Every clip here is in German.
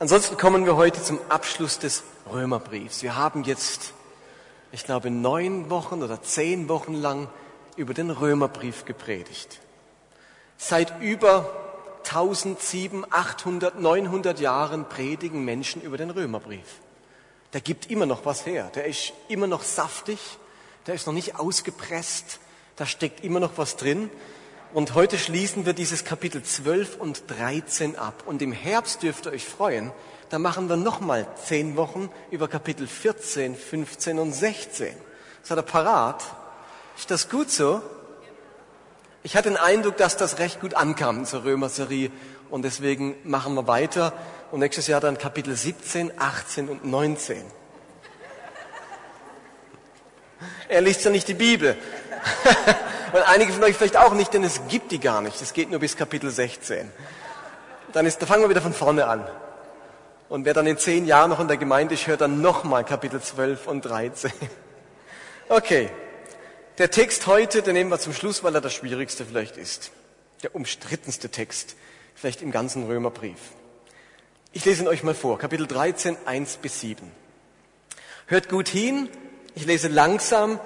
Ansonsten kommen wir heute zum Abschluss des Römerbriefs. Wir haben jetzt, ich glaube, neun Wochen oder zehn Wochen lang über den Römerbrief gepredigt. Seit über 1700, 800, 900 Jahren predigen Menschen über den Römerbrief. Der gibt immer noch was her. Der ist immer noch saftig. Der ist noch nicht ausgepresst. Da steckt immer noch was drin. Und heute schließen wir dieses Kapitel 12 und 13 ab. Und im Herbst dürft ihr euch freuen, da machen wir nochmal zehn Wochen über Kapitel 14, 15 und 16. Seid ihr parat? Ist das gut so? Ich hatte den Eindruck, dass das recht gut ankam zur Römer-Serie und deswegen machen wir weiter und nächstes Jahr dann Kapitel 17, 18 und 19. Er liest ja nicht die Bibel. Und einige von euch vielleicht auch nicht, denn es gibt die gar nicht. Es geht nur bis Kapitel 16. Dann ist, da fangen wir wieder von vorne an. Und wer dann in zehn Jahren noch in der Gemeinde ist, hört dann nochmal Kapitel 12 und 13. Okay. Der Text heute, den nehmen wir zum Schluss, weil er der schwierigste vielleicht ist. Der umstrittenste Text, vielleicht im ganzen Römerbrief. Ich lese ihn euch mal vor. Kapitel 13, 1 bis 7. Hört gut hin. Ich lese langsam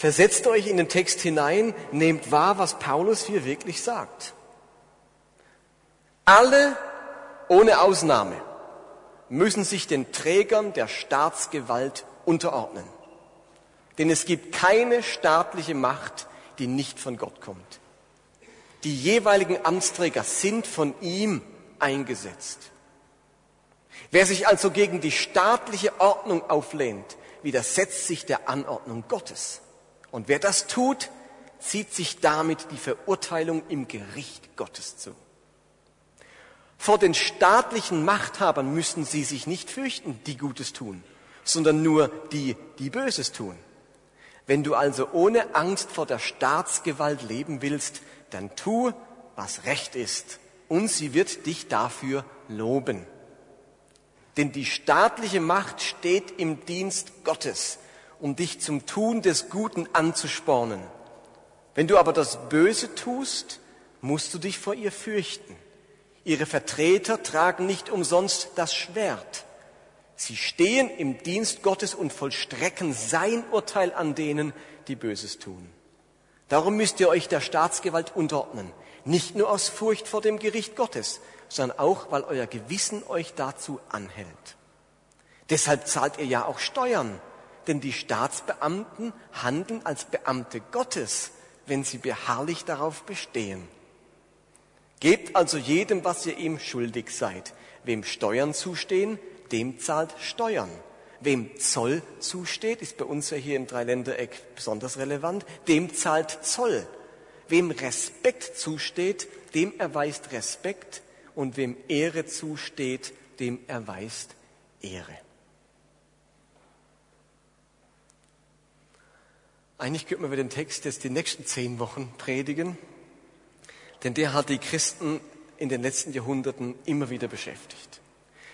Versetzt euch in den Text hinein, nehmt wahr, was Paulus hier wirklich sagt. Alle ohne Ausnahme müssen sich den Trägern der Staatsgewalt unterordnen. Denn es gibt keine staatliche Macht, die nicht von Gott kommt. Die jeweiligen Amtsträger sind von ihm eingesetzt. Wer sich also gegen die staatliche Ordnung auflehnt, widersetzt sich der Anordnung Gottes. Und wer das tut, zieht sich damit die Verurteilung im Gericht Gottes zu. Vor den staatlichen Machthabern müssen sie sich nicht fürchten, die Gutes tun, sondern nur die, die Böses tun. Wenn du also ohne Angst vor der Staatsgewalt leben willst, dann tu, was recht ist, und sie wird dich dafür loben. Denn die staatliche Macht steht im Dienst Gottes um dich zum Tun des Guten anzuspornen. Wenn du aber das Böse tust, musst du dich vor ihr fürchten. Ihre Vertreter tragen nicht umsonst das Schwert. Sie stehen im Dienst Gottes und vollstrecken sein Urteil an denen, die Böses tun. Darum müsst ihr euch der Staatsgewalt unterordnen, nicht nur aus Furcht vor dem Gericht Gottes, sondern auch, weil euer Gewissen euch dazu anhält. Deshalb zahlt ihr ja auch Steuern denn die Staatsbeamten handeln als Beamte Gottes, wenn sie beharrlich darauf bestehen. Gebt also jedem, was ihr ihm schuldig seid. Wem Steuern zustehen, dem zahlt Steuern. Wem Zoll zusteht, ist bei uns ja hier im Dreiländereck besonders relevant, dem zahlt Zoll. Wem Respekt zusteht, dem erweist Respekt und wem Ehre zusteht, dem erweist Ehre. Eigentlich könnte man über den Text jetzt die nächsten zehn Wochen predigen, denn der hat die Christen in den letzten Jahrhunderten immer wieder beschäftigt.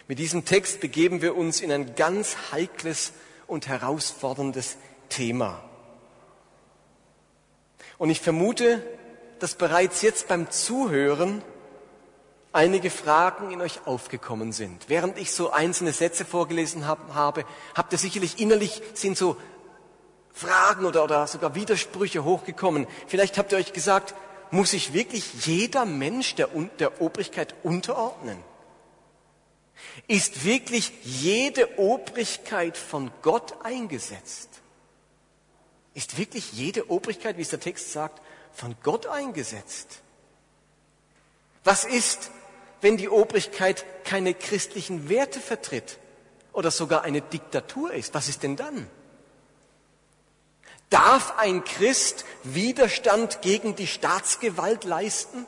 Mit diesem Text begeben wir uns in ein ganz heikles und herausforderndes Thema. Und ich vermute, dass bereits jetzt beim Zuhören einige Fragen in euch aufgekommen sind. Während ich so einzelne Sätze vorgelesen habe, habt ihr sicherlich innerlich sind so Fragen oder, oder sogar Widersprüche hochgekommen. Vielleicht habt ihr euch gesagt, muss sich wirklich jeder Mensch der, der Obrigkeit unterordnen? Ist wirklich jede Obrigkeit von Gott eingesetzt? Ist wirklich jede Obrigkeit, wie es der Text sagt, von Gott eingesetzt? Was ist, wenn die Obrigkeit keine christlichen Werte vertritt oder sogar eine Diktatur ist? Was ist denn dann? Darf ein Christ Widerstand gegen die Staatsgewalt leisten?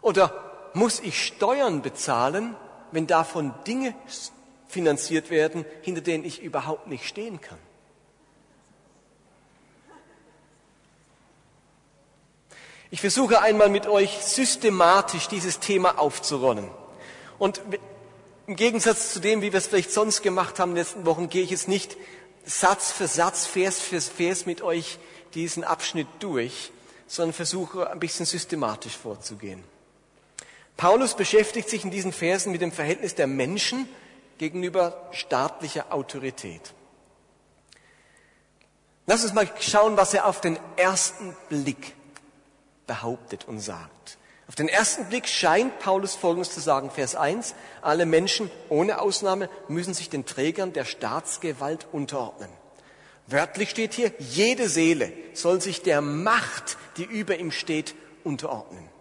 Oder muss ich Steuern bezahlen, wenn davon Dinge finanziert werden, hinter denen ich überhaupt nicht stehen kann? Ich versuche einmal mit euch systematisch dieses Thema aufzurollen. Und im Gegensatz zu dem, wie wir es vielleicht sonst gemacht haben in den letzten Wochen, gehe ich jetzt nicht Satz für Satz, Vers für Vers mit euch diesen Abschnitt durch, sondern versuche ein bisschen systematisch vorzugehen. Paulus beschäftigt sich in diesen Versen mit dem Verhältnis der Menschen gegenüber staatlicher Autorität. Lass uns mal schauen, was er auf den ersten Blick behauptet und sagt. Auf den ersten Blick scheint Paulus Folgendes zu sagen, Vers 1, alle Menschen ohne Ausnahme müssen sich den Trägern der Staatsgewalt unterordnen. Wörtlich steht hier, jede Seele soll sich der Macht, die über ihm steht, unterordnen.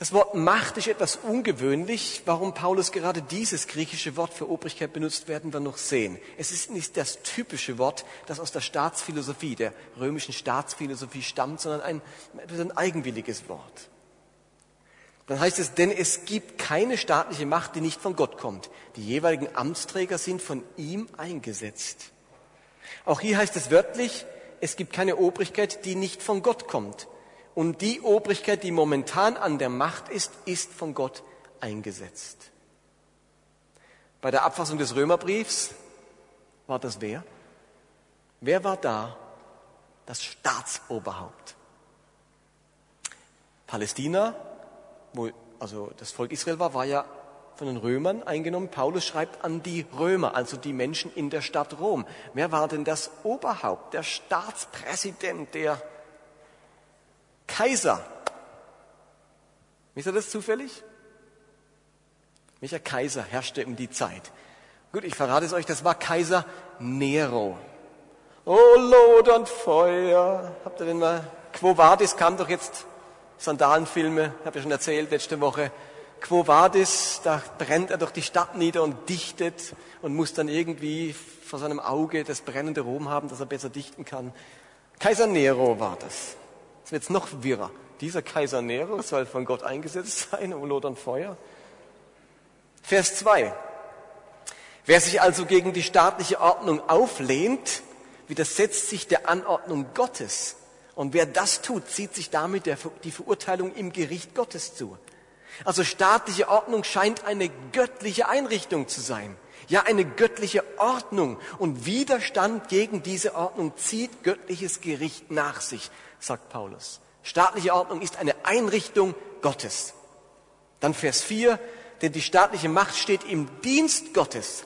Das Wort Macht ist etwas ungewöhnlich. Warum Paulus gerade dieses griechische Wort für Obrigkeit benutzt, werden wir noch sehen. Es ist nicht das typische Wort, das aus der Staatsphilosophie, der römischen Staatsphilosophie stammt, sondern ein, ein eigenwilliges Wort. Dann heißt es, denn es gibt keine staatliche Macht, die nicht von Gott kommt. Die jeweiligen Amtsträger sind von ihm eingesetzt. Auch hier heißt es wörtlich, es gibt keine Obrigkeit, die nicht von Gott kommt. Und die Obrigkeit, die momentan an der Macht ist, ist von Gott eingesetzt. Bei der Abfassung des Römerbriefs war das wer? Wer war da? Das Staatsoberhaupt. Palästina, wo also das Volk Israel war, war ja von den Römern eingenommen. Paulus schreibt an die Römer, also die Menschen in der Stadt Rom. Wer war denn das Oberhaupt, der Staatspräsident, der Kaiser. Wisst ihr das zufällig? Welcher Kaiser herrschte um die Zeit? Gut, ich verrate es euch, das war Kaiser Nero. Oh, lodernd Feuer. Habt ihr denn mal, Quo Vadis kam doch jetzt, Sandalenfilme, hab ich schon erzählt letzte Woche. Quo Vadis, da brennt er doch die Stadt nieder und dichtet und muss dann irgendwie vor seinem Auge das brennende Rom haben, dass er besser dichten kann. Kaiser Nero war das. Jetzt wird es noch wirrer. Dieser Kaiser Nero soll von Gott eingesetzt sein, um lodern Feuer. Vers 2. Wer sich also gegen die staatliche Ordnung auflehnt, widersetzt sich der Anordnung Gottes. Und wer das tut, zieht sich damit der, die Verurteilung im Gericht Gottes zu. Also staatliche Ordnung scheint eine göttliche Einrichtung zu sein. Ja, eine göttliche Ordnung. Und Widerstand gegen diese Ordnung zieht göttliches Gericht nach sich sagt Paulus. Staatliche Ordnung ist eine Einrichtung Gottes. Dann Vers 4, denn die staatliche Macht steht im Dienst Gottes,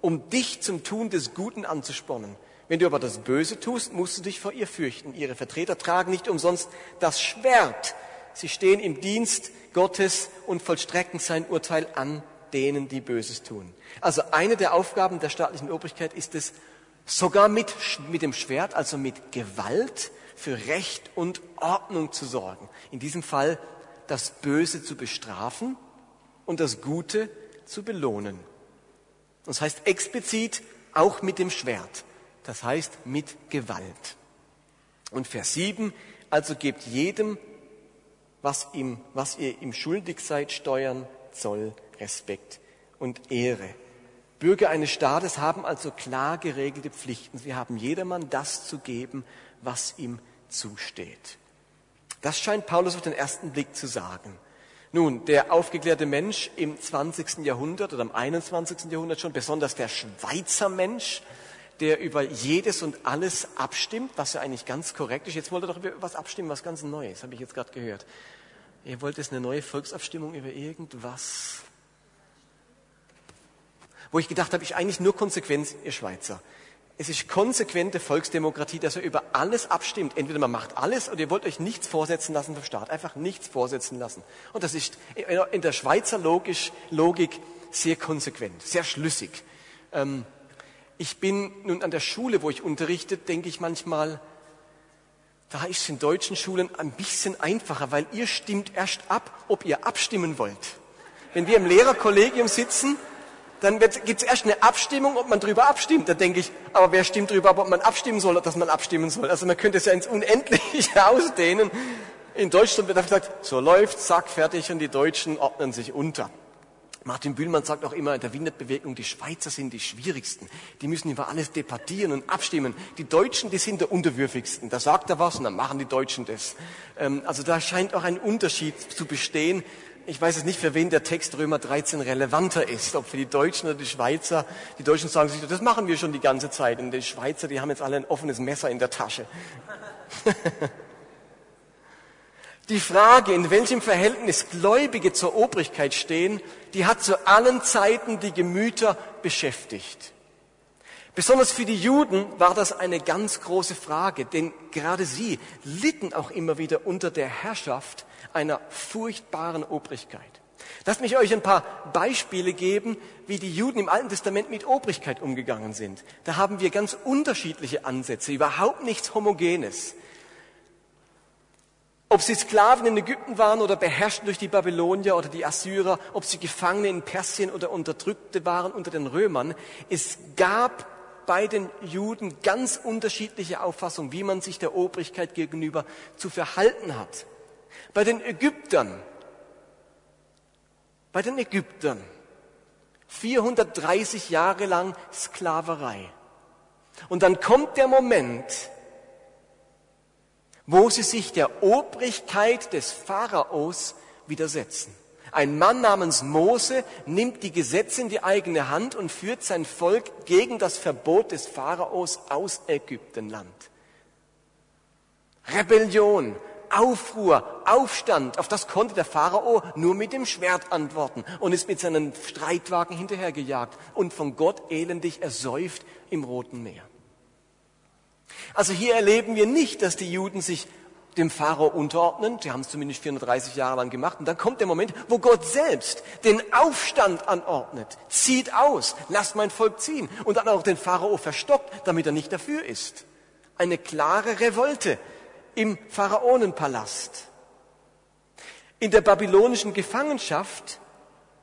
um dich zum Tun des Guten anzuspornen. Wenn du aber das Böse tust, musst du dich vor ihr fürchten. Ihre Vertreter tragen nicht umsonst das Schwert. Sie stehen im Dienst Gottes und vollstrecken sein Urteil an denen, die Böses tun. Also eine der Aufgaben der staatlichen Obrigkeit ist es, sogar mit, mit dem Schwert, also mit Gewalt, für Recht und Ordnung zu sorgen. In diesem Fall das Böse zu bestrafen und das Gute zu belohnen. Das heißt explizit auch mit dem Schwert. Das heißt mit Gewalt. Und Vers 7, also gebt jedem, was, ihm, was ihr ihm schuldig seid, Steuern, Zoll, Respekt und Ehre. Bürger eines Staates haben also klar geregelte Pflichten. Sie haben jedermann das zu geben, was ihm zusteht. Das scheint Paulus auf den ersten Blick zu sagen. Nun, der aufgeklärte Mensch im 20. Jahrhundert oder im 21. Jahrhundert schon, besonders der Schweizer Mensch, der über jedes und alles abstimmt, was ja eigentlich ganz korrekt ist. Jetzt wollt ihr doch über was abstimmen, was ganz Neues, habe ich jetzt gerade gehört. Ihr wollt jetzt eine neue Volksabstimmung über irgendwas. Wo ich gedacht habe, ich eigentlich nur Konsequenz, ihr Schweizer. Es ist konsequente Volksdemokratie, dass er über alles abstimmt. Entweder man macht alles oder ihr wollt euch nichts vorsetzen lassen vom Staat. Einfach nichts vorsetzen lassen. Und das ist in der Schweizer Logisch, Logik sehr konsequent, sehr schlüssig. Ähm, ich bin nun an der Schule, wo ich unterrichte, denke ich manchmal, da ist es in deutschen Schulen ein bisschen einfacher, weil ihr stimmt erst ab, ob ihr abstimmen wollt. Wenn wir im Lehrerkollegium sitzen, dann gibt es erst eine Abstimmung, ob man darüber abstimmt. Da denke ich, aber wer stimmt darüber ab, ob man abstimmen soll oder dass man abstimmen soll? Also man könnte es ja ins Unendliche ausdehnen. In Deutschland wird gesagt, so läuft, zack, fertig und die Deutschen ordnen sich unter. Martin Bühlmann sagt auch immer in der Winterbewegung, die Schweizer sind die schwierigsten. Die müssen über alles debattieren und abstimmen. Die Deutschen, die sind der unterwürfigsten. Da sagt er was und dann machen die Deutschen das. Ähm, also da scheint auch ein Unterschied zu bestehen ich weiß es nicht, für wen der Text Römer 13 relevanter ist, ob für die Deutschen oder die Schweizer. Die Deutschen sagen sich, das machen wir schon die ganze Zeit. Und die Schweizer, die haben jetzt alle ein offenes Messer in der Tasche. Die Frage, in welchem Verhältnis Gläubige zur Obrigkeit stehen, die hat zu allen Zeiten die Gemüter beschäftigt. Besonders für die Juden war das eine ganz große Frage, denn gerade sie litten auch immer wieder unter der Herrschaft einer furchtbaren Obrigkeit. Lasst mich euch ein paar Beispiele geben, wie die Juden im Alten Testament mit Obrigkeit umgegangen sind. Da haben wir ganz unterschiedliche Ansätze, überhaupt nichts Homogenes. Ob sie Sklaven in Ägypten waren oder beherrscht durch die Babylonier oder die Assyrer, ob sie Gefangene in Persien oder Unterdrückte waren unter den Römern, es gab bei den Juden ganz unterschiedliche Auffassungen, wie man sich der Obrigkeit gegenüber zu verhalten hat. Bei den Ägyptern, bei den Ägyptern 430 Jahre lang Sklaverei. Und dann kommt der Moment, wo sie sich der Obrigkeit des Pharaos widersetzen. Ein Mann namens Mose nimmt die Gesetze in die eigene Hand und führt sein Volk gegen das Verbot des Pharaos aus Ägyptenland. Rebellion, Aufruhr, Aufstand, auf das konnte der Pharao nur mit dem Schwert antworten und ist mit seinen Streitwagen hinterhergejagt und von Gott elendig ersäuft im Roten Meer. Also hier erleben wir nicht, dass die Juden sich dem Pharao unterordnen. Sie haben es zumindest 430 Jahre lang gemacht. Und dann kommt der Moment, wo Gott selbst den Aufstand anordnet. Zieht aus, lasst mein Volk ziehen. Und dann auch den Pharao verstockt, damit er nicht dafür ist. Eine klare Revolte im Pharaonenpalast. In der babylonischen Gefangenschaft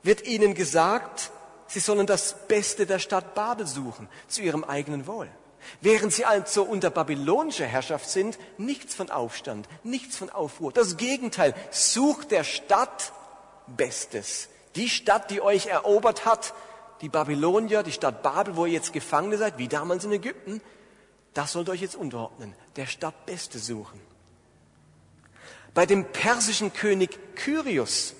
wird ihnen gesagt, sie sollen das Beste der Stadt Babel suchen, zu ihrem eigenen Wohl. Während sie also unter babylonischer Herrschaft sind, nichts von Aufstand, nichts von Aufruhr. Das Gegenteil, sucht der Stadt Bestes. Die Stadt, die euch erobert hat, die Babylonier, die Stadt Babel, wo ihr jetzt Gefangene seid, wie damals in Ägypten, das sollt ihr euch jetzt unterordnen, der Stadt Beste suchen. Bei dem persischen König Kyrios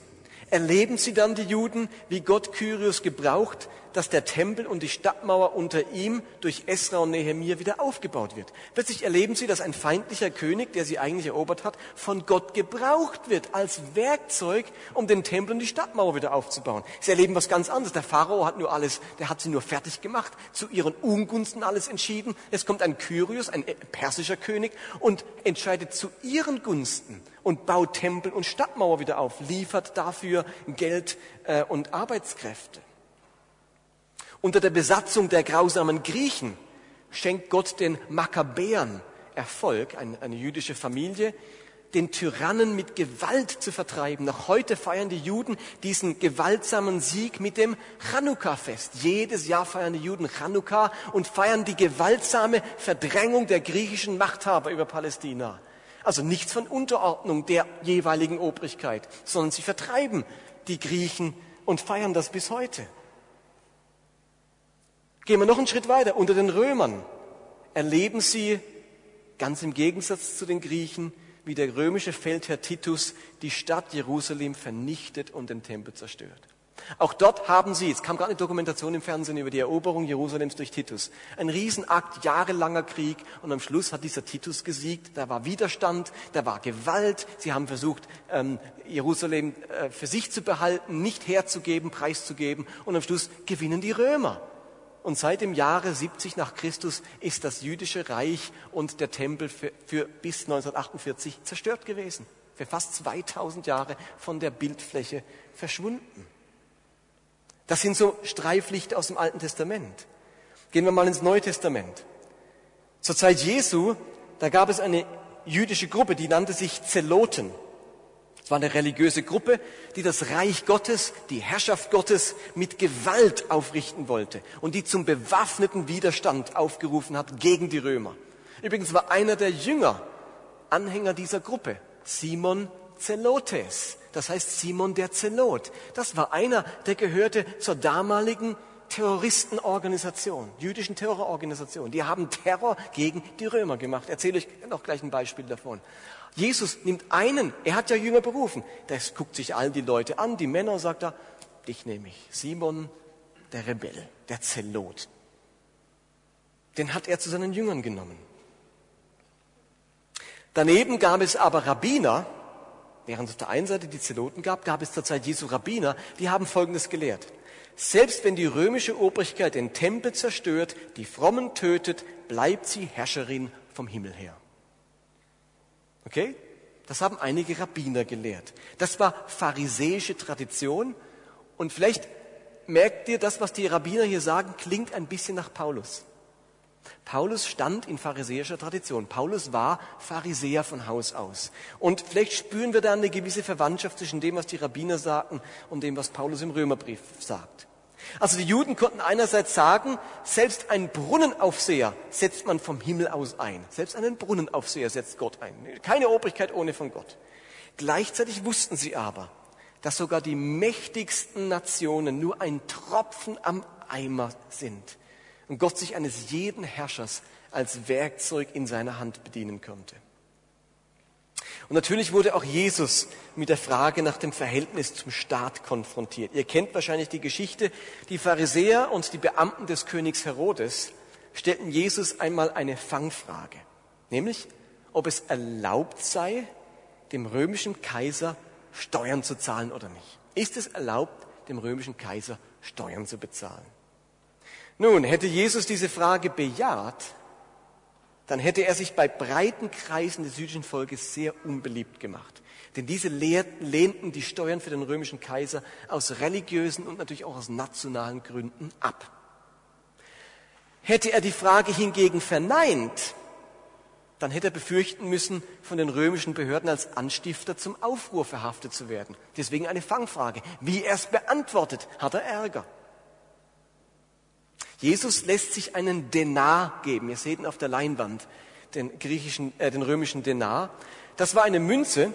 erleben sie dann die Juden, wie Gott Kyrios gebraucht, dass der Tempel und die Stadtmauer unter ihm durch Esra und Nehemiah wieder aufgebaut wird. Plötzlich erleben sie, dass ein feindlicher König, der sie eigentlich erobert hat, von Gott gebraucht wird als Werkzeug, um den Tempel und die Stadtmauer wieder aufzubauen. Sie erleben was ganz anderes. Der Pharao hat nur alles, der hat sie nur fertig gemacht, zu ihren Ungunsten alles entschieden. Es kommt ein Kyrios, ein persischer König, und entscheidet zu ihren Gunsten und baut Tempel und Stadtmauer wieder auf, liefert dafür Geld äh, und Arbeitskräfte. Unter der Besatzung der grausamen Griechen schenkt Gott den Makkabäern Erfolg, eine, jüdische Familie, den Tyrannen mit Gewalt zu vertreiben. Noch heute feiern die Juden diesen gewaltsamen Sieg mit dem Chanukka-Fest. Jedes Jahr feiern die Juden Chanukka und feiern die gewaltsame Verdrängung der griechischen Machthaber über Palästina. Also nichts von Unterordnung der jeweiligen Obrigkeit, sondern sie vertreiben die Griechen und feiern das bis heute. Gehen wir noch einen Schritt weiter. Unter den Römern erleben sie, ganz im Gegensatz zu den Griechen, wie der römische Feldherr Titus die Stadt Jerusalem vernichtet und den Tempel zerstört. Auch dort haben sie, es kam gerade eine Dokumentation im Fernsehen über die Eroberung Jerusalems durch Titus, ein Riesenakt, jahrelanger Krieg und am Schluss hat dieser Titus gesiegt, da war Widerstand, da war Gewalt, sie haben versucht, ähm, Jerusalem äh, für sich zu behalten, nicht herzugeben, preiszugeben und am Schluss gewinnen die Römer. Und seit dem Jahre 70 nach Christus ist das jüdische Reich und der Tempel für, für bis 1948 zerstört gewesen. Für fast 2000 Jahre von der Bildfläche verschwunden. Das sind so Streiflichter aus dem Alten Testament. Gehen wir mal ins Neue Testament. Zur Zeit Jesu, da gab es eine jüdische Gruppe, die nannte sich Zeloten. Es war eine religiöse Gruppe, die das Reich Gottes, die Herrschaft Gottes mit Gewalt aufrichten wollte und die zum bewaffneten Widerstand aufgerufen hat gegen die Römer. Übrigens war einer der Jünger Anhänger dieser Gruppe, Simon Zelotes. Das heißt Simon der Zelot. Das war einer, der gehörte zur damaligen Terroristenorganisation, jüdischen Terrororganisation. Die haben Terror gegen die Römer gemacht. Erzähle ich noch gleich ein Beispiel davon. Jesus nimmt einen, er hat ja Jünger berufen. Das guckt sich all die Leute an, die Männer, sagt er, dich nehme ich. Simon, der Rebell, der Zelot. Den hat er zu seinen Jüngern genommen. Daneben gab es aber Rabbiner, Während es auf der einen Seite die Zeloten gab, gab es zur Zeit Jesu Rabbiner, die haben Folgendes gelehrt. Selbst wenn die römische Obrigkeit den Tempel zerstört, die Frommen tötet, bleibt sie Herrscherin vom Himmel her. Okay? Das haben einige Rabbiner gelehrt. Das war pharisäische Tradition. Und vielleicht merkt ihr, das, was die Rabbiner hier sagen, klingt ein bisschen nach Paulus. Paulus stand in pharisäischer Tradition. Paulus war Pharisäer von Haus aus. Und vielleicht spüren wir da eine gewisse Verwandtschaft zwischen dem, was die Rabbiner sagten und dem, was Paulus im Römerbrief sagt. Also die Juden konnten einerseits sagen, selbst ein Brunnenaufseher setzt man vom Himmel aus ein. Selbst einen Brunnenaufseher setzt Gott ein. Keine Obrigkeit ohne von Gott. Gleichzeitig wussten sie aber, dass sogar die mächtigsten Nationen nur ein Tropfen am Eimer sind und Gott sich eines jeden Herrschers als Werkzeug in seiner Hand bedienen könnte. Und natürlich wurde auch Jesus mit der Frage nach dem Verhältnis zum Staat konfrontiert. Ihr kennt wahrscheinlich die Geschichte. Die Pharisäer und die Beamten des Königs Herodes stellten Jesus einmal eine Fangfrage, nämlich ob es erlaubt sei, dem römischen Kaiser Steuern zu zahlen oder nicht. Ist es erlaubt, dem römischen Kaiser Steuern zu bezahlen? Nun, hätte Jesus diese Frage bejaht, dann hätte er sich bei breiten Kreisen des jüdischen Volkes sehr unbeliebt gemacht. Denn diese lehnten die Steuern für den römischen Kaiser aus religiösen und natürlich auch aus nationalen Gründen ab. Hätte er die Frage hingegen verneint, dann hätte er befürchten müssen, von den römischen Behörden als Anstifter zum Aufruhr verhaftet zu werden. Deswegen eine Fangfrage. Wie er es beantwortet, hat er Ärger. Jesus lässt sich einen Denar geben. Ihr seht ihn auf der Leinwand, den griechischen, äh, den römischen Denar. Das war eine Münze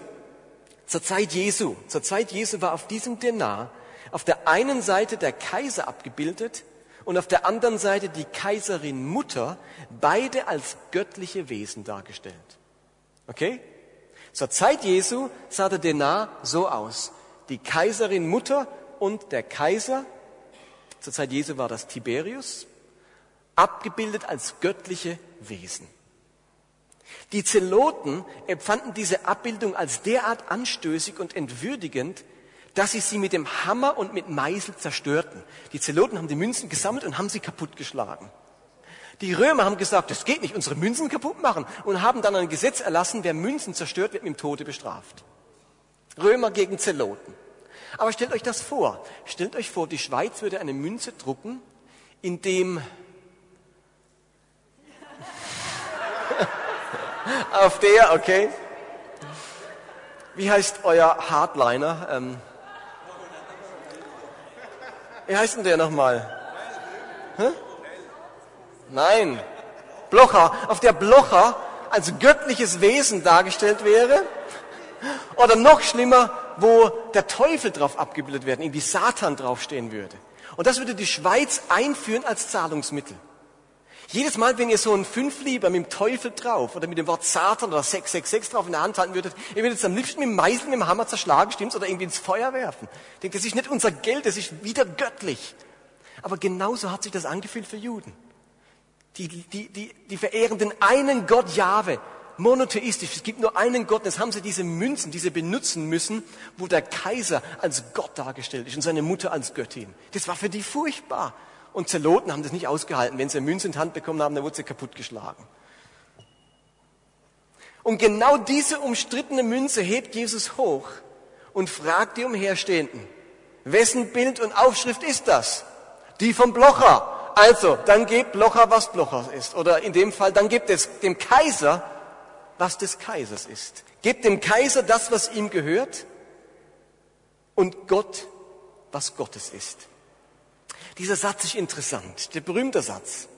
zur Zeit Jesu. Zur Zeit Jesu war auf diesem Denar auf der einen Seite der Kaiser abgebildet und auf der anderen Seite die Kaiserin Mutter, beide als göttliche Wesen dargestellt. Okay? Zur Zeit Jesu sah der Denar so aus. Die Kaiserin Mutter und der Kaiser zur Zeit Jesu war das Tiberius, abgebildet als göttliche Wesen. Die Zeloten empfanden diese Abbildung als derart anstößig und entwürdigend, dass sie sie mit dem Hammer und mit Meißel zerstörten. Die Zeloten haben die Münzen gesammelt und haben sie kaputtgeschlagen. Die Römer haben gesagt, das geht nicht, unsere Münzen kaputt machen und haben dann ein Gesetz erlassen, wer Münzen zerstört, wird mit dem Tode bestraft. Römer gegen Zeloten. Aber stellt euch das vor. Stellt euch vor, die Schweiz würde eine Münze drucken, in dem auf der, okay. Wie heißt euer Hardliner? Ähm, wie heißt denn der nochmal? Hä? Nein, Blocher. Auf der Blocher als göttliches Wesen dargestellt wäre. Oder noch schlimmer, wo der Teufel drauf abgebildet werden, irgendwie Satan draufstehen würde. Und das würde die Schweiz einführen als Zahlungsmittel. Jedes Mal, wenn ihr so ein Fünflieber mit dem Teufel drauf oder mit dem Wort Satan oder 666 drauf in der Hand halten würdet, ihr würdet es am liebsten mit dem Meißel, mit dem Hammer zerschlagen, stimmt's, oder irgendwie ins Feuer werfen. Denkt, das ist nicht unser Geld, das ist wieder göttlich. Aber genauso hat sich das angefühlt für Juden. Die, die, die, die verehren den einen Gott Jahwe monotheistisch. Es gibt nur einen Gott. Jetzt haben sie diese Münzen, diese benutzen müssen, wo der Kaiser als Gott dargestellt ist und seine Mutter als Göttin. Das war für die furchtbar. Und Zeloten haben das nicht ausgehalten. Wenn sie eine Münze in die Hand bekommen haben, dann wurde sie kaputtgeschlagen. Und genau diese umstrittene Münze hebt Jesus hoch und fragt die Umherstehenden, wessen Bild und Aufschrift ist das? Die vom Blocher. Also, dann gebt Blocher, was Blocher ist. Oder in dem Fall, dann gebt es dem Kaiser, was des Kaisers ist. Gebt dem Kaiser das, was ihm gehört und Gott, was Gottes ist. Dieser Satz ist interessant, der berühmte Satz.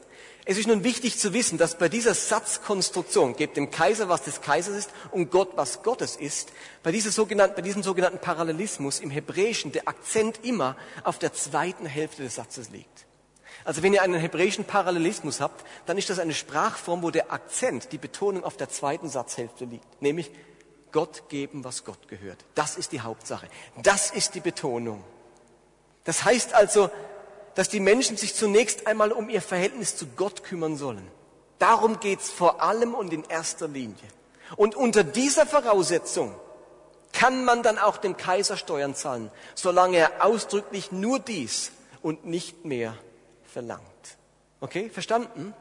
Es ist nun wichtig zu wissen, dass bei dieser Satzkonstruktion, gebt dem Kaiser, was des Kaisers ist und Gott, was Gottes ist, bei, sogenannten, bei diesem sogenannten Parallelismus im Hebräischen der Akzent immer auf der zweiten Hälfte des Satzes liegt. Also wenn ihr einen hebräischen Parallelismus habt, dann ist das eine Sprachform, wo der Akzent, die Betonung auf der zweiten Satzhälfte liegt, nämlich Gott geben, was Gott gehört. Das ist die Hauptsache. Das ist die Betonung. Das heißt also, dass die Menschen sich zunächst einmal um ihr Verhältnis zu Gott kümmern sollen. Darum geht's vor allem und in erster Linie. Und unter dieser Voraussetzung kann man dann auch dem Kaiser Steuern zahlen, solange er ausdrücklich nur dies und nicht mehr verlangt. Okay, verstanden?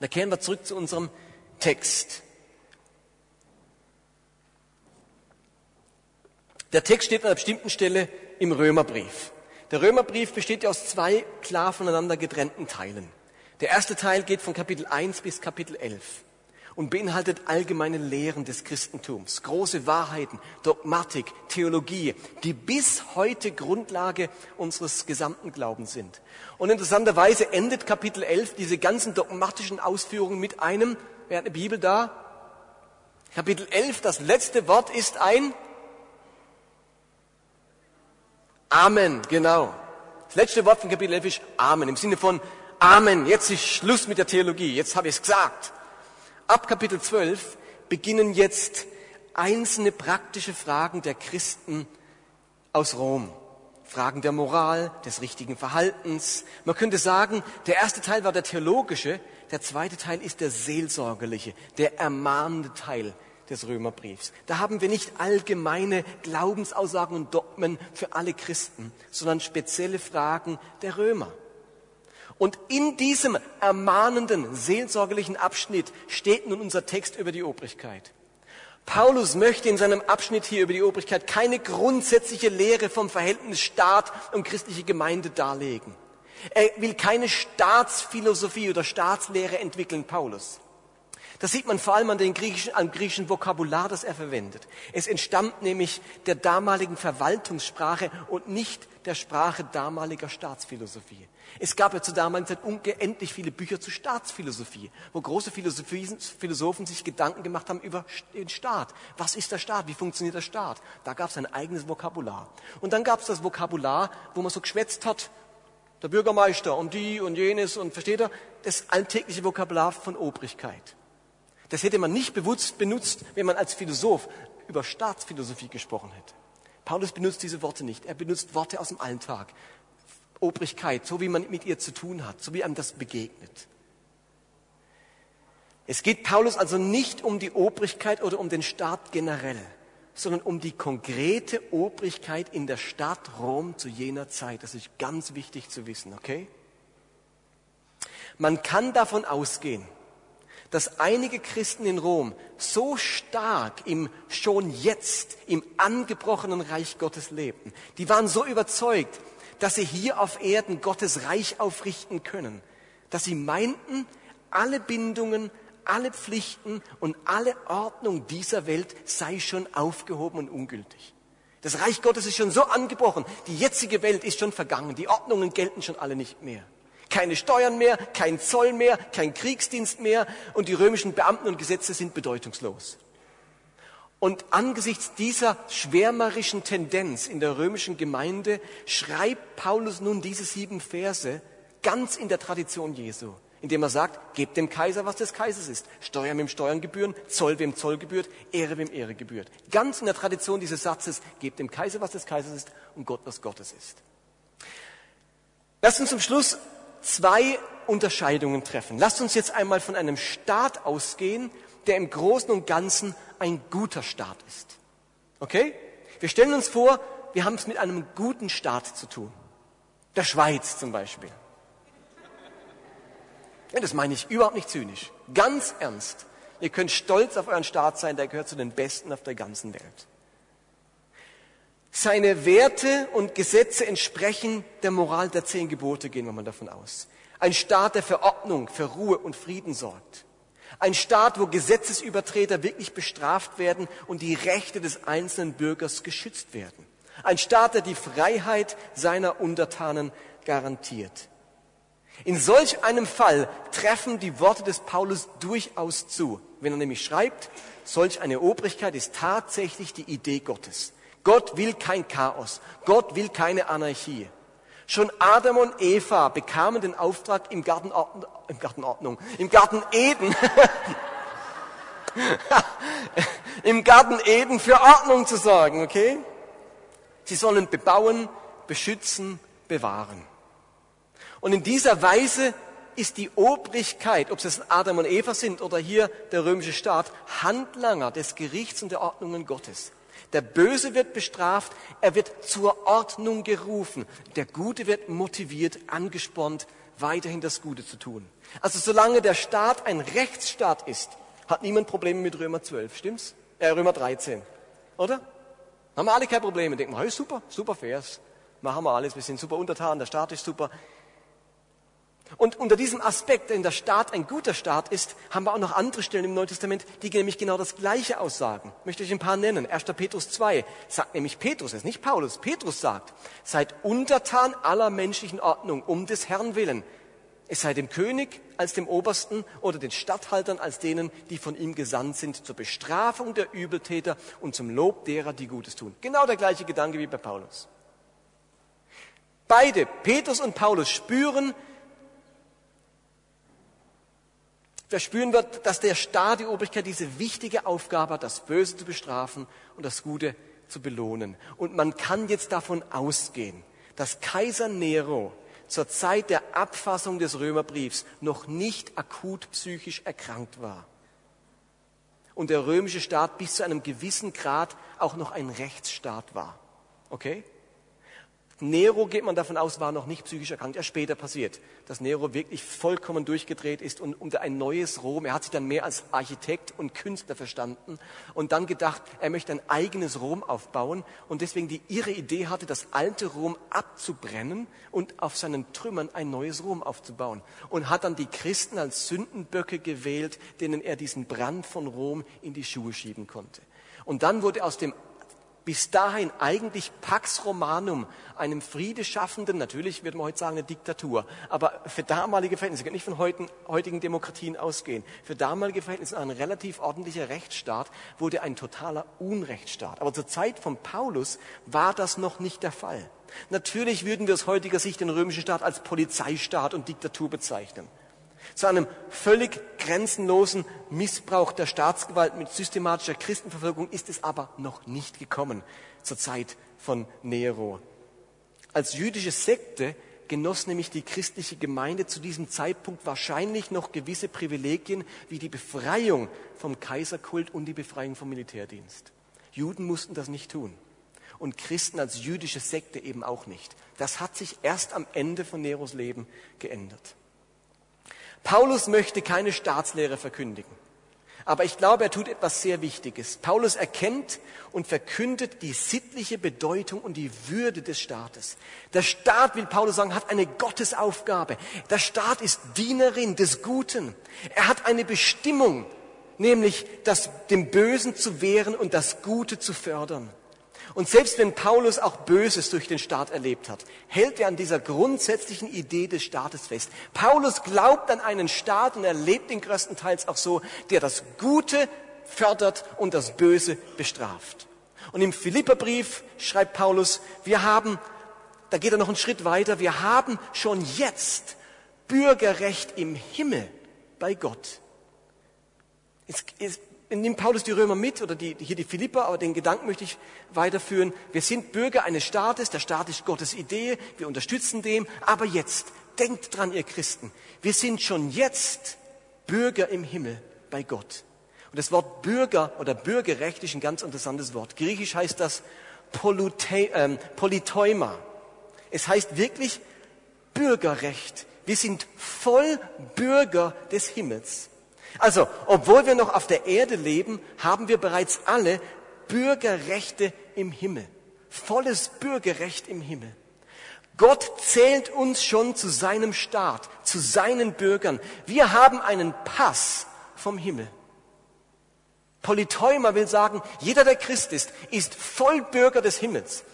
Da kehren wir zurück zu unserem Text. Der Text steht an einer bestimmten Stelle im Römerbrief. Der Römerbrief besteht ja aus zwei klar voneinander getrennten Teilen. Der erste Teil geht von Kapitel 1 bis Kapitel 11 und beinhaltet allgemeine Lehren des Christentums, große Wahrheiten, Dogmatik, Theologie, die bis heute Grundlage unseres gesamten Glaubens sind. Und interessanterweise endet Kapitel 11 diese ganzen dogmatischen Ausführungen mit einem, wer hat eine Bibel da? Kapitel 11, das letzte Wort ist ein Amen, genau. Das letzte Wort von Kapitel 11 ist Amen, im Sinne von Amen, jetzt ist Schluss mit der Theologie, jetzt habe ich es gesagt. Ab Kapitel 12 beginnen jetzt einzelne praktische Fragen der Christen aus Rom. Fragen der Moral, des richtigen Verhaltens. Man könnte sagen, der erste Teil war der theologische, der zweite Teil ist der seelsorgerliche, der ermahnende Teil des Römerbriefs. Da haben wir nicht allgemeine Glaubensaussagen und Dogmen für alle Christen, sondern spezielle Fragen der Römer. Und in diesem ermahnenden, seelsorgerlichen Abschnitt steht nun unser Text über die Obrigkeit. Paulus möchte in seinem Abschnitt hier über die Obrigkeit keine grundsätzliche Lehre vom Verhältnis Staat und christliche Gemeinde darlegen. Er will keine Staatsphilosophie oder Staatslehre entwickeln, Paulus. Das sieht man vor allem an dem griechischen, am griechischen Vokabular, das er verwendet. Es entstammt nämlich der damaligen Verwaltungssprache und nicht der Sprache damaliger Staatsphilosophie. Es gab ja zur damaligen Zeit unendlich viele Bücher zu Staatsphilosophie, wo große Philosophen sich Gedanken gemacht haben über den Staat. Was ist der Staat? Wie funktioniert der Staat? Da gab es ein eigenes Vokabular. Und dann gab es das Vokabular, wo man so geschwätzt hat, der Bürgermeister und die und jenes und versteht er, das alltägliche Vokabular von Obrigkeit. Das hätte man nicht bewusst benutzt, wenn man als Philosoph über Staatsphilosophie gesprochen hätte. Paulus benutzt diese Worte nicht. Er benutzt Worte aus dem Alltag. Obrigkeit, so wie man mit ihr zu tun hat, so wie einem das begegnet. Es geht Paulus also nicht um die Obrigkeit oder um den Staat generell, sondern um die konkrete Obrigkeit in der Stadt Rom zu jener Zeit. Das ist ganz wichtig zu wissen, okay? Man kann davon ausgehen, dass einige Christen in Rom so stark im schon jetzt, im angebrochenen Reich Gottes lebten. Die waren so überzeugt, dass sie hier auf Erden Gottes Reich aufrichten können, dass sie meinten, alle Bindungen, alle Pflichten und alle Ordnung dieser Welt sei schon aufgehoben und ungültig. Das Reich Gottes ist schon so angebrochen, die jetzige Welt ist schon vergangen, die Ordnungen gelten schon alle nicht mehr. Keine Steuern mehr, kein Zoll mehr, kein Kriegsdienst mehr und die römischen Beamten und Gesetze sind bedeutungslos. Und angesichts dieser schwärmerischen Tendenz in der römischen Gemeinde schreibt Paulus nun diese sieben Verse ganz in der Tradition Jesu, indem er sagt, gebt dem Kaiser, was des Kaisers ist. Steuern wem Steuern gebühren, Zoll wem Zoll gebührt, Ehre wem Ehre gebührt. Ganz in der Tradition dieses Satzes, gebt dem Kaiser, was des Kaisers ist und Gott, was Gottes ist. Lasst uns zum Schluss zwei Unterscheidungen treffen. Lasst uns jetzt einmal von einem Staat ausgehen, der im Großen und Ganzen ein guter Staat ist. Okay? Wir stellen uns vor, wir haben es mit einem guten Staat zu tun. Der Schweiz zum Beispiel. Ja, das meine ich überhaupt nicht zynisch. Ganz ernst. Ihr könnt stolz auf euren Staat sein, der gehört zu den Besten auf der ganzen Welt. Seine Werte und Gesetze entsprechen der Moral der zehn Gebote, gehen wir mal davon aus. Ein Staat, der für Ordnung, für Ruhe und Frieden sorgt. Ein Staat, wo Gesetzesübertreter wirklich bestraft werden und die Rechte des einzelnen Bürgers geschützt werden. Ein Staat, der die Freiheit seiner Untertanen garantiert. In solch einem Fall treffen die Worte des Paulus durchaus zu, wenn er nämlich schreibt, solch eine Obrigkeit ist tatsächlich die Idee Gottes. Gott will kein Chaos. Gott will keine Anarchie. Schon Adam und Eva bekamen den Auftrag im Garten, im Garten Ordnung, im Garten Eden, im Garten Eden für Ordnung zu sorgen, okay? Sie sollen bebauen, beschützen, bewahren. Und in dieser Weise ist die Obrigkeit, ob es Adam und Eva sind oder hier der römische Staat, Handlanger des Gerichts und der Ordnungen Gottes. Der Böse wird bestraft, er wird zur Ordnung gerufen. Der Gute wird motiviert, angespornt, weiterhin das Gute zu tun. Also solange der Staat ein Rechtsstaat ist, hat niemand Probleme mit Römer 12, stimmt's? Äh, Römer 13, oder? Haben wir alle keine Probleme. Denken wir, hey, super, super Vers. Machen wir alles, wir sind super untertan, der Staat ist super. Und unter diesem Aspekt, wenn der Staat ein guter Staat ist, haben wir auch noch andere Stellen im Neuen Testament, die nämlich genau das Gleiche aussagen. Ich möchte euch ein paar nennen. 1. Petrus 2 sagt nämlich Petrus, es ist nicht Paulus, Petrus sagt, seid untertan aller menschlichen Ordnung um des Herrn willen. Es sei dem König als dem Obersten oder den Statthaltern als denen, die von ihm gesandt sind, zur Bestrafung der Übeltäter und zum Lob derer, die Gutes tun. Genau der gleiche Gedanke wie bei Paulus. Beide, Petrus und Paulus, spüren, verspüren wird, dass der Staat, die Obrigkeit, diese wichtige Aufgabe hat, das Böse zu bestrafen und das Gute zu belohnen. Und man kann jetzt davon ausgehen, dass Kaiser Nero zur Zeit der Abfassung des Römerbriefs noch nicht akut psychisch erkrankt war. Und der römische Staat bis zu einem gewissen Grad auch noch ein Rechtsstaat war. Okay? Nero, geht man davon aus, war noch nicht psychisch erkrankt. Erst später passiert, dass Nero wirklich vollkommen durchgedreht ist und unter ein neues Rom, er hat sich dann mehr als Architekt und Künstler verstanden und dann gedacht, er möchte ein eigenes Rom aufbauen und deswegen die ihre Idee hatte, das alte Rom abzubrennen und auf seinen Trümmern ein neues Rom aufzubauen. Und hat dann die Christen als Sündenböcke gewählt, denen er diesen Brand von Rom in die Schuhe schieben konnte. Und dann wurde aus dem bis dahin eigentlich Pax Romanum, einem Friedeschaffenden, natürlich würde man heute sagen eine Diktatur, aber für damalige Verhältnisse, kann nicht von heutigen, heutigen Demokratien ausgehen, für damalige Verhältnisse ein relativ ordentlicher Rechtsstaat wurde ein totaler Unrechtsstaat. Aber zur Zeit von Paulus war das noch nicht der Fall. Natürlich würden wir aus heutiger Sicht den römischen Staat als Polizeistaat und Diktatur bezeichnen zu einem völlig grenzenlosen Missbrauch der Staatsgewalt mit systematischer Christenverfolgung ist es aber noch nicht gekommen zur Zeit von Nero. Als jüdische Sekte genoss nämlich die christliche Gemeinde zu diesem Zeitpunkt wahrscheinlich noch gewisse Privilegien wie die Befreiung vom Kaiserkult und die Befreiung vom Militärdienst. Juden mussten das nicht tun und Christen als jüdische Sekte eben auch nicht. Das hat sich erst am Ende von Neros Leben geändert. Paulus möchte keine Staatslehre verkündigen. Aber ich glaube, er tut etwas sehr Wichtiges. Paulus erkennt und verkündet die sittliche Bedeutung und die Würde des Staates. Der Staat, will Paulus sagen, hat eine Gottesaufgabe. Der Staat ist Dienerin des Guten. Er hat eine Bestimmung, nämlich das dem Bösen zu wehren und das Gute zu fördern. Und selbst wenn Paulus auch Böses durch den Staat erlebt hat, hält er an dieser grundsätzlichen Idee des Staates fest. Paulus glaubt an einen Staat und er lebt ihn größtenteils auch so, der das Gute fördert und das Böse bestraft. Und im Philipperbrief schreibt Paulus, wir haben, da geht er noch einen Schritt weiter, wir haben schon jetzt Bürgerrecht im Himmel bei Gott. Es, es, nimmt Paulus die Römer mit oder die, hier die Philipper, aber den Gedanken möchte ich weiterführen. Wir sind Bürger eines Staates, der Staat ist Gottes Idee, wir unterstützen dem, aber jetzt, denkt dran, ihr Christen, wir sind schon jetzt Bürger im Himmel bei Gott. Und das Wort Bürger oder Bürgerrecht ist ein ganz interessantes Wort. Griechisch heißt das Polute, ähm, Politeuma. Es heißt wirklich Bürgerrecht. Wir sind voll Bürger des Himmels. Also, obwohl wir noch auf der Erde leben, haben wir bereits alle Bürgerrechte im Himmel. Volles Bürgerrecht im Himmel. Gott zählt uns schon zu seinem Staat, zu seinen Bürgern. Wir haben einen Pass vom Himmel. Polyteuma will sagen, jeder, der Christ ist, ist Vollbürger des Himmels.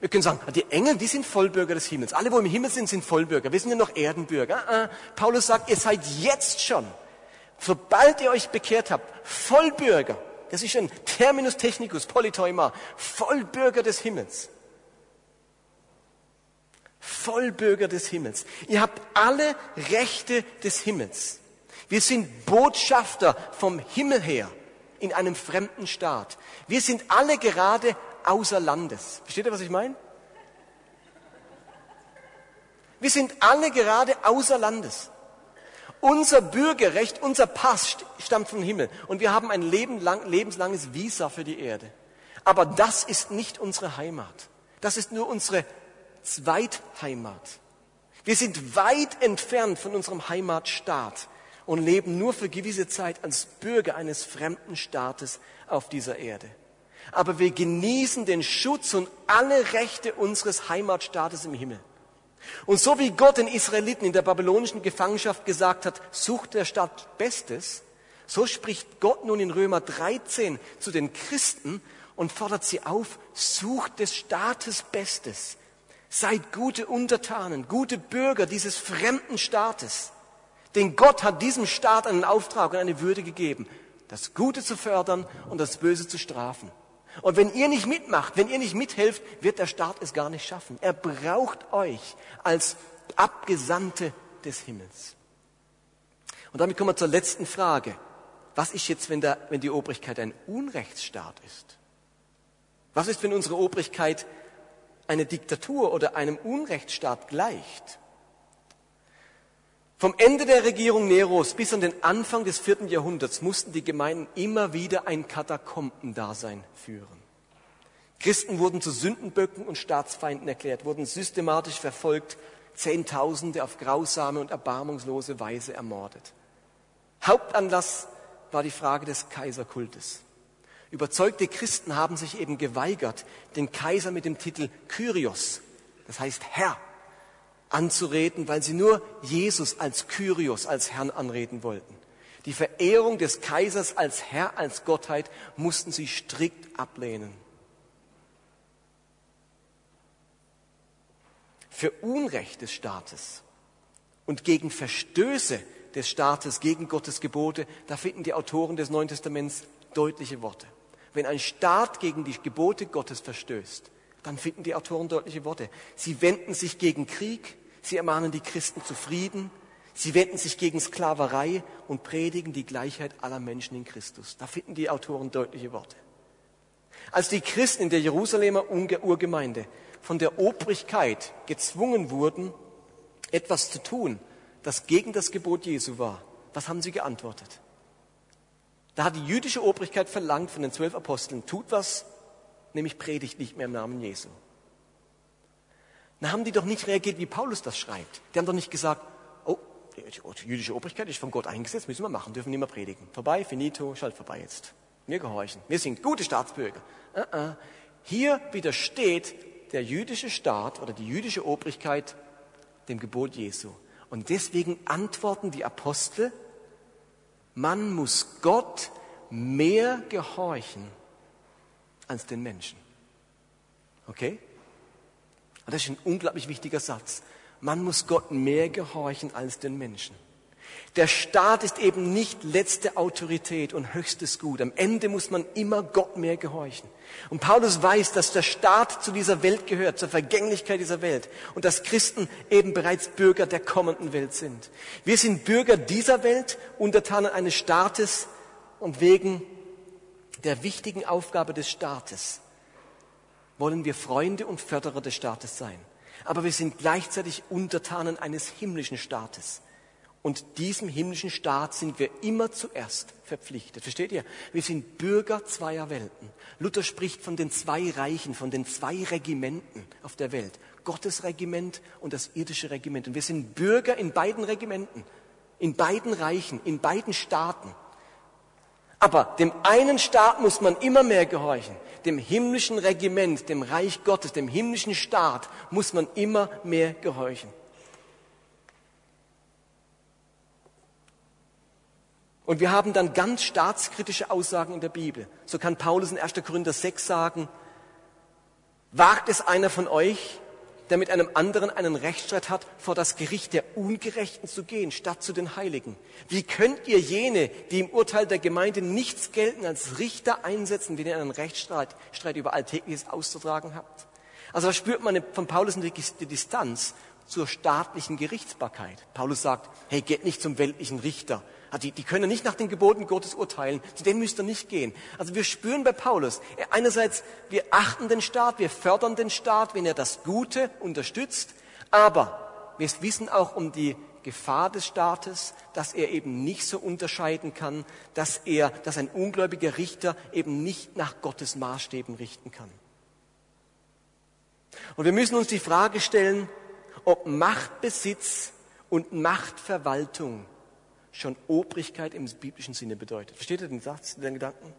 Wir können sagen, die Engel, die sind Vollbürger des Himmels. Alle, wo im Himmel sind, sind Vollbürger. Wir sind ja noch Erdenbürger. Ah, ah. Paulus sagt, ihr seid jetzt schon sobald ihr euch bekehrt habt, Vollbürger, das ist ein Terminus technicus, Polyteuma, Vollbürger des Himmels. Vollbürger des Himmels. Ihr habt alle Rechte des Himmels. Wir sind Botschafter vom Himmel her in einem fremden Staat. Wir sind alle gerade außer Landes. Versteht ihr, was ich meine? Wir sind alle gerade außer Landes. Unser Bürgerrecht, unser Pass stammt vom Himmel. Und wir haben ein Leben lang, lebenslanges Visa für die Erde. Aber das ist nicht unsere Heimat. Das ist nur unsere Zweitheimat. Wir sind weit entfernt von unserem Heimatstaat und leben nur für gewisse Zeit als Bürger eines fremden Staates auf dieser Erde. Aber wir genießen den Schutz und alle Rechte unseres Heimatstaates im Himmel. Und so wie Gott den Israeliten in der babylonischen Gefangenschaft gesagt hat, sucht der Staat Bestes, so spricht Gott nun in Römer 13 zu den Christen und fordert sie auf, sucht des Staates Bestes. Seid gute Untertanen, gute Bürger dieses fremden Staates. Denn Gott hat diesem Staat einen Auftrag und eine Würde gegeben, das Gute zu fördern und das Böse zu strafen. Und wenn ihr nicht mitmacht, wenn ihr nicht mithelft, wird der Staat es gar nicht schaffen. Er braucht euch als Abgesandte des Himmels. Und damit kommen wir zur letzten Frage. Was ist jetzt, wenn, der, wenn die Obrigkeit ein Unrechtsstaat ist? Was ist, wenn unsere Obrigkeit eine Diktatur oder einem Unrechtsstaat gleicht? Vom Ende der Regierung Neros bis an den Anfang des vierten Jahrhunderts mussten die Gemeinden immer wieder ein Katakombendasein führen. Christen wurden zu Sündenböcken und Staatsfeinden erklärt, wurden systematisch verfolgt, Zehntausende auf grausame und erbarmungslose Weise ermordet. Hauptanlass war die Frage des Kaiserkultes. Überzeugte Christen haben sich eben geweigert, den Kaiser mit dem Titel Kyrios, das heißt Herr, anzureden, weil sie nur Jesus als Kyrios, als Herrn anreden wollten. Die Verehrung des Kaisers als Herr, als Gottheit mussten sie strikt ablehnen. Für Unrecht des Staates und gegen Verstöße des Staates gegen Gottes Gebote, da finden die Autoren des Neuen Testaments deutliche Worte. Wenn ein Staat gegen die Gebote Gottes verstößt, dann finden die Autoren deutliche Worte. Sie wenden sich gegen Krieg, sie ermahnen die Christen zu Frieden, sie wenden sich gegen Sklaverei und predigen die Gleichheit aller Menschen in Christus. Da finden die Autoren deutliche Worte. Als die Christen in der Jerusalemer Urgemeinde von der Obrigkeit gezwungen wurden, etwas zu tun, das gegen das Gebot Jesu war, was haben sie geantwortet? Da hat die jüdische Obrigkeit verlangt von den zwölf Aposteln, tut was, nämlich predigt nicht mehr im Namen Jesu. Dann haben die doch nicht reagiert, wie Paulus das schreibt. Die haben doch nicht gesagt, oh, die jüdische Obrigkeit ist von Gott eingesetzt, müssen wir machen, dürfen nicht mehr predigen. Vorbei, finito, schalt vorbei jetzt. Wir gehorchen. Wir sind gute Staatsbürger. Uh -uh. Hier widersteht der jüdische Staat oder die jüdische Obrigkeit dem Gebot Jesu. Und deswegen antworten die Apostel, man muss Gott mehr gehorchen als den Menschen. Okay? Und das ist ein unglaublich wichtiger Satz. Man muss Gott mehr gehorchen als den Menschen. Der Staat ist eben nicht letzte Autorität und höchstes Gut. Am Ende muss man immer Gott mehr gehorchen. Und Paulus weiß, dass der Staat zu dieser Welt gehört, zur Vergänglichkeit dieser Welt und dass Christen eben bereits Bürger der kommenden Welt sind. Wir sind Bürger dieser Welt, Untertanen eines Staates und wegen der wichtigen Aufgabe des Staates wollen wir Freunde und Förderer des Staates sein. Aber wir sind gleichzeitig Untertanen eines himmlischen Staates. Und diesem himmlischen Staat sind wir immer zuerst verpflichtet. Versteht ihr? Wir sind Bürger zweier Welten. Luther spricht von den zwei Reichen, von den zwei Regimenten auf der Welt. Gottes Regiment und das irdische Regiment. Und wir sind Bürger in beiden Regimenten, in beiden Reichen, in beiden Staaten. Aber dem einen Staat muss man immer mehr gehorchen. Dem himmlischen Regiment, dem Reich Gottes, dem himmlischen Staat muss man immer mehr gehorchen. Und wir haben dann ganz staatskritische Aussagen in der Bibel. So kann Paulus in 1. Korinther 6 sagen, wagt es einer von euch, der mit einem anderen einen Rechtsstreit hat, vor das Gericht der Ungerechten zu gehen, statt zu den Heiligen? Wie könnt ihr jene, die im Urteil der Gemeinde nichts gelten, als Richter einsetzen, wenn ihr einen Rechtsstreit Streit über Alltägliches auszutragen habt? Also da spürt man von Paulus die Distanz zur staatlichen Gerichtsbarkeit. Paulus sagt, hey, geht nicht zum weltlichen Richter, Ah, die, die können nicht nach den Geboten Gottes urteilen. Zu denen müsst ihr nicht gehen. Also wir spüren bei Paulus, einerseits, wir achten den Staat, wir fördern den Staat, wenn er das Gute unterstützt. Aber wir wissen auch um die Gefahr des Staates, dass er eben nicht so unterscheiden kann, dass er, dass ein ungläubiger Richter eben nicht nach Gottes Maßstäben richten kann. Und wir müssen uns die Frage stellen, ob Machtbesitz und Machtverwaltung schon Obrigkeit im biblischen Sinne bedeutet. Versteht ihr den Satz, den Gedanken?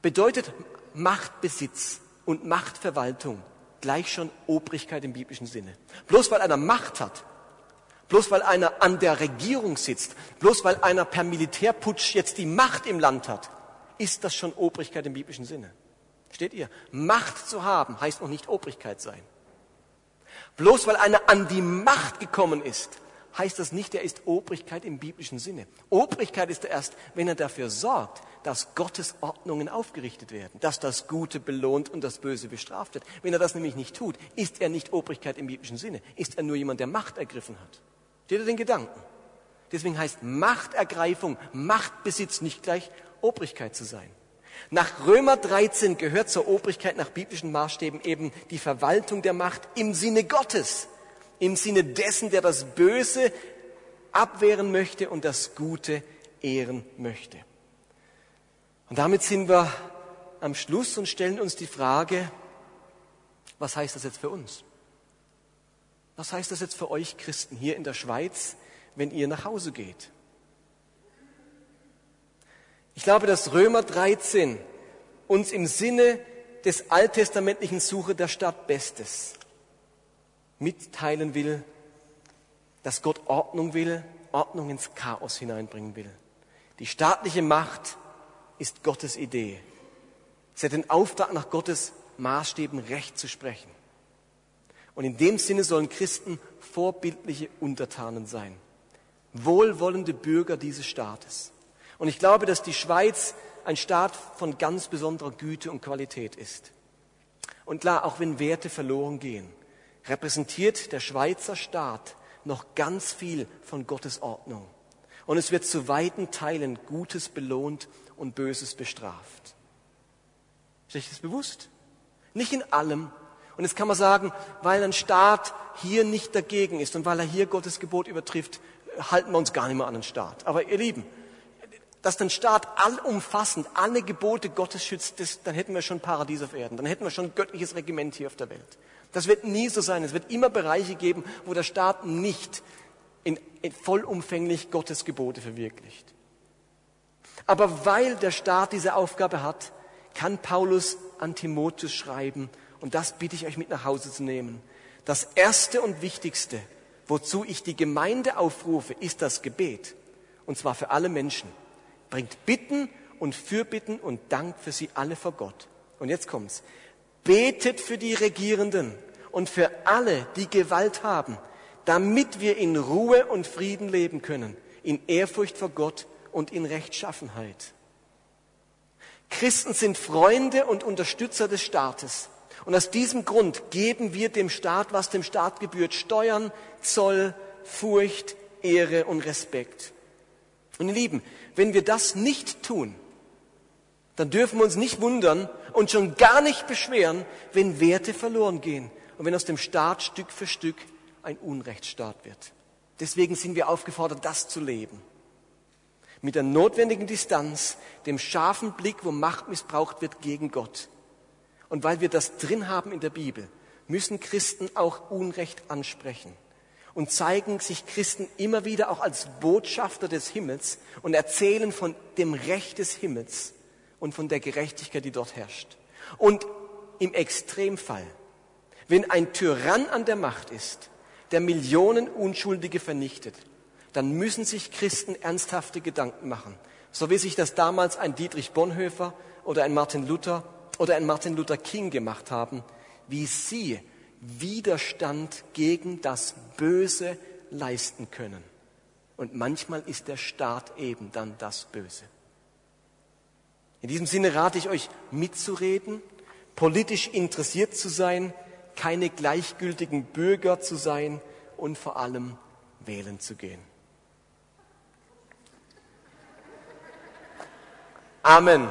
Bedeutet Machtbesitz und Machtverwaltung gleich schon Obrigkeit im biblischen Sinne? Bloß weil einer Macht hat, bloß weil einer an der Regierung sitzt, bloß weil einer per Militärputsch jetzt die Macht im Land hat, ist das schon Obrigkeit im biblischen Sinne. Steht ihr? Macht zu haben heißt noch nicht Obrigkeit sein. Bloß weil einer an die Macht gekommen ist, heißt das nicht, er ist Obrigkeit im biblischen Sinne. Obrigkeit ist er erst, wenn er dafür sorgt, dass Gottes Ordnungen aufgerichtet werden, dass das Gute belohnt und das Böse bestraft wird. Wenn er das nämlich nicht tut, ist er nicht Obrigkeit im biblischen Sinne, ist er nur jemand, der Macht ergriffen hat. Steht ihr den Gedanken? Deswegen heißt Machtergreifung, Machtbesitz nicht gleich Obrigkeit zu sein. Nach Römer 13 gehört zur Obrigkeit nach biblischen Maßstäben eben die Verwaltung der Macht im Sinne Gottes, im Sinne dessen, der das Böse abwehren möchte und das Gute ehren möchte. Und damit sind wir am Schluss und stellen uns die Frage, was heißt das jetzt für uns? Was heißt das jetzt für euch Christen hier in der Schweiz, wenn ihr nach Hause geht? Ich glaube, dass Römer 13 uns im Sinne des alttestamentlichen Suche der Stadt Bestes mitteilen will, dass Gott Ordnung will, Ordnung ins Chaos hineinbringen will. Die staatliche Macht ist Gottes Idee. Sie hat den Auftrag, nach Gottes Maßstäben Recht zu sprechen. Und in dem Sinne sollen Christen vorbildliche Untertanen sein, wohlwollende Bürger dieses Staates. Und ich glaube, dass die Schweiz ein Staat von ganz besonderer Güte und Qualität ist. Und klar, auch wenn Werte verloren gehen, repräsentiert der Schweizer Staat noch ganz viel von Gottes Ordnung. Und es wird zu weiten Teilen Gutes belohnt und Böses bestraft. Ist euch das bewusst? Nicht in allem. Und jetzt kann man sagen, weil ein Staat hier nicht dagegen ist und weil er hier Gottes Gebot übertrifft, halten wir uns gar nicht mehr an den Staat. Aber ihr Lieben, dass der Staat allumfassend alle Gebote Gottes schützt, das, dann hätten wir schon Paradies auf Erden, dann hätten wir schon göttliches Regiment hier auf der Welt. Das wird nie so sein. Es wird immer Bereiche geben, wo der Staat nicht in, in vollumfänglich Gottes Gebote verwirklicht. Aber weil der Staat diese Aufgabe hat, kann Paulus an Timotheus schreiben, und das bitte ich euch mit nach Hause zu nehmen. Das Erste und Wichtigste, wozu ich die Gemeinde aufrufe, ist das Gebet. Und zwar für alle Menschen bringt Bitten und Fürbitten und Dank für sie alle vor Gott. Und jetzt kommt's. Betet für die Regierenden und für alle, die Gewalt haben, damit wir in Ruhe und Frieden leben können, in Ehrfurcht vor Gott und in Rechtschaffenheit. Christen sind Freunde und Unterstützer des Staates. Und aus diesem Grund geben wir dem Staat, was dem Staat gebührt, Steuern, Zoll, Furcht, Ehre und Respekt. Und ihr Lieben, wenn wir das nicht tun, dann dürfen wir uns nicht wundern und schon gar nicht beschweren, wenn Werte verloren gehen und wenn aus dem Staat Stück für Stück ein Unrechtsstaat wird. Deswegen sind wir aufgefordert, das zu leben. Mit der notwendigen Distanz, dem scharfen Blick, wo Macht missbraucht wird gegen Gott. Und weil wir das drin haben in der Bibel, müssen Christen auch Unrecht ansprechen und zeigen sich Christen immer wieder auch als Botschafter des Himmels und erzählen von dem Recht des Himmels und von der Gerechtigkeit, die dort herrscht. Und im Extremfall, wenn ein Tyrann an der Macht ist, der Millionen Unschuldige vernichtet, dann müssen sich Christen ernsthafte Gedanken machen. So wie sich das damals ein Dietrich Bonhoeffer oder ein Martin Luther oder ein Martin Luther King gemacht haben, wie sie Widerstand gegen das Böse leisten können. Und manchmal ist der Staat eben dann das Böse. In diesem Sinne rate ich euch mitzureden, politisch interessiert zu sein, keine gleichgültigen Bürger zu sein und vor allem wählen zu gehen. Amen.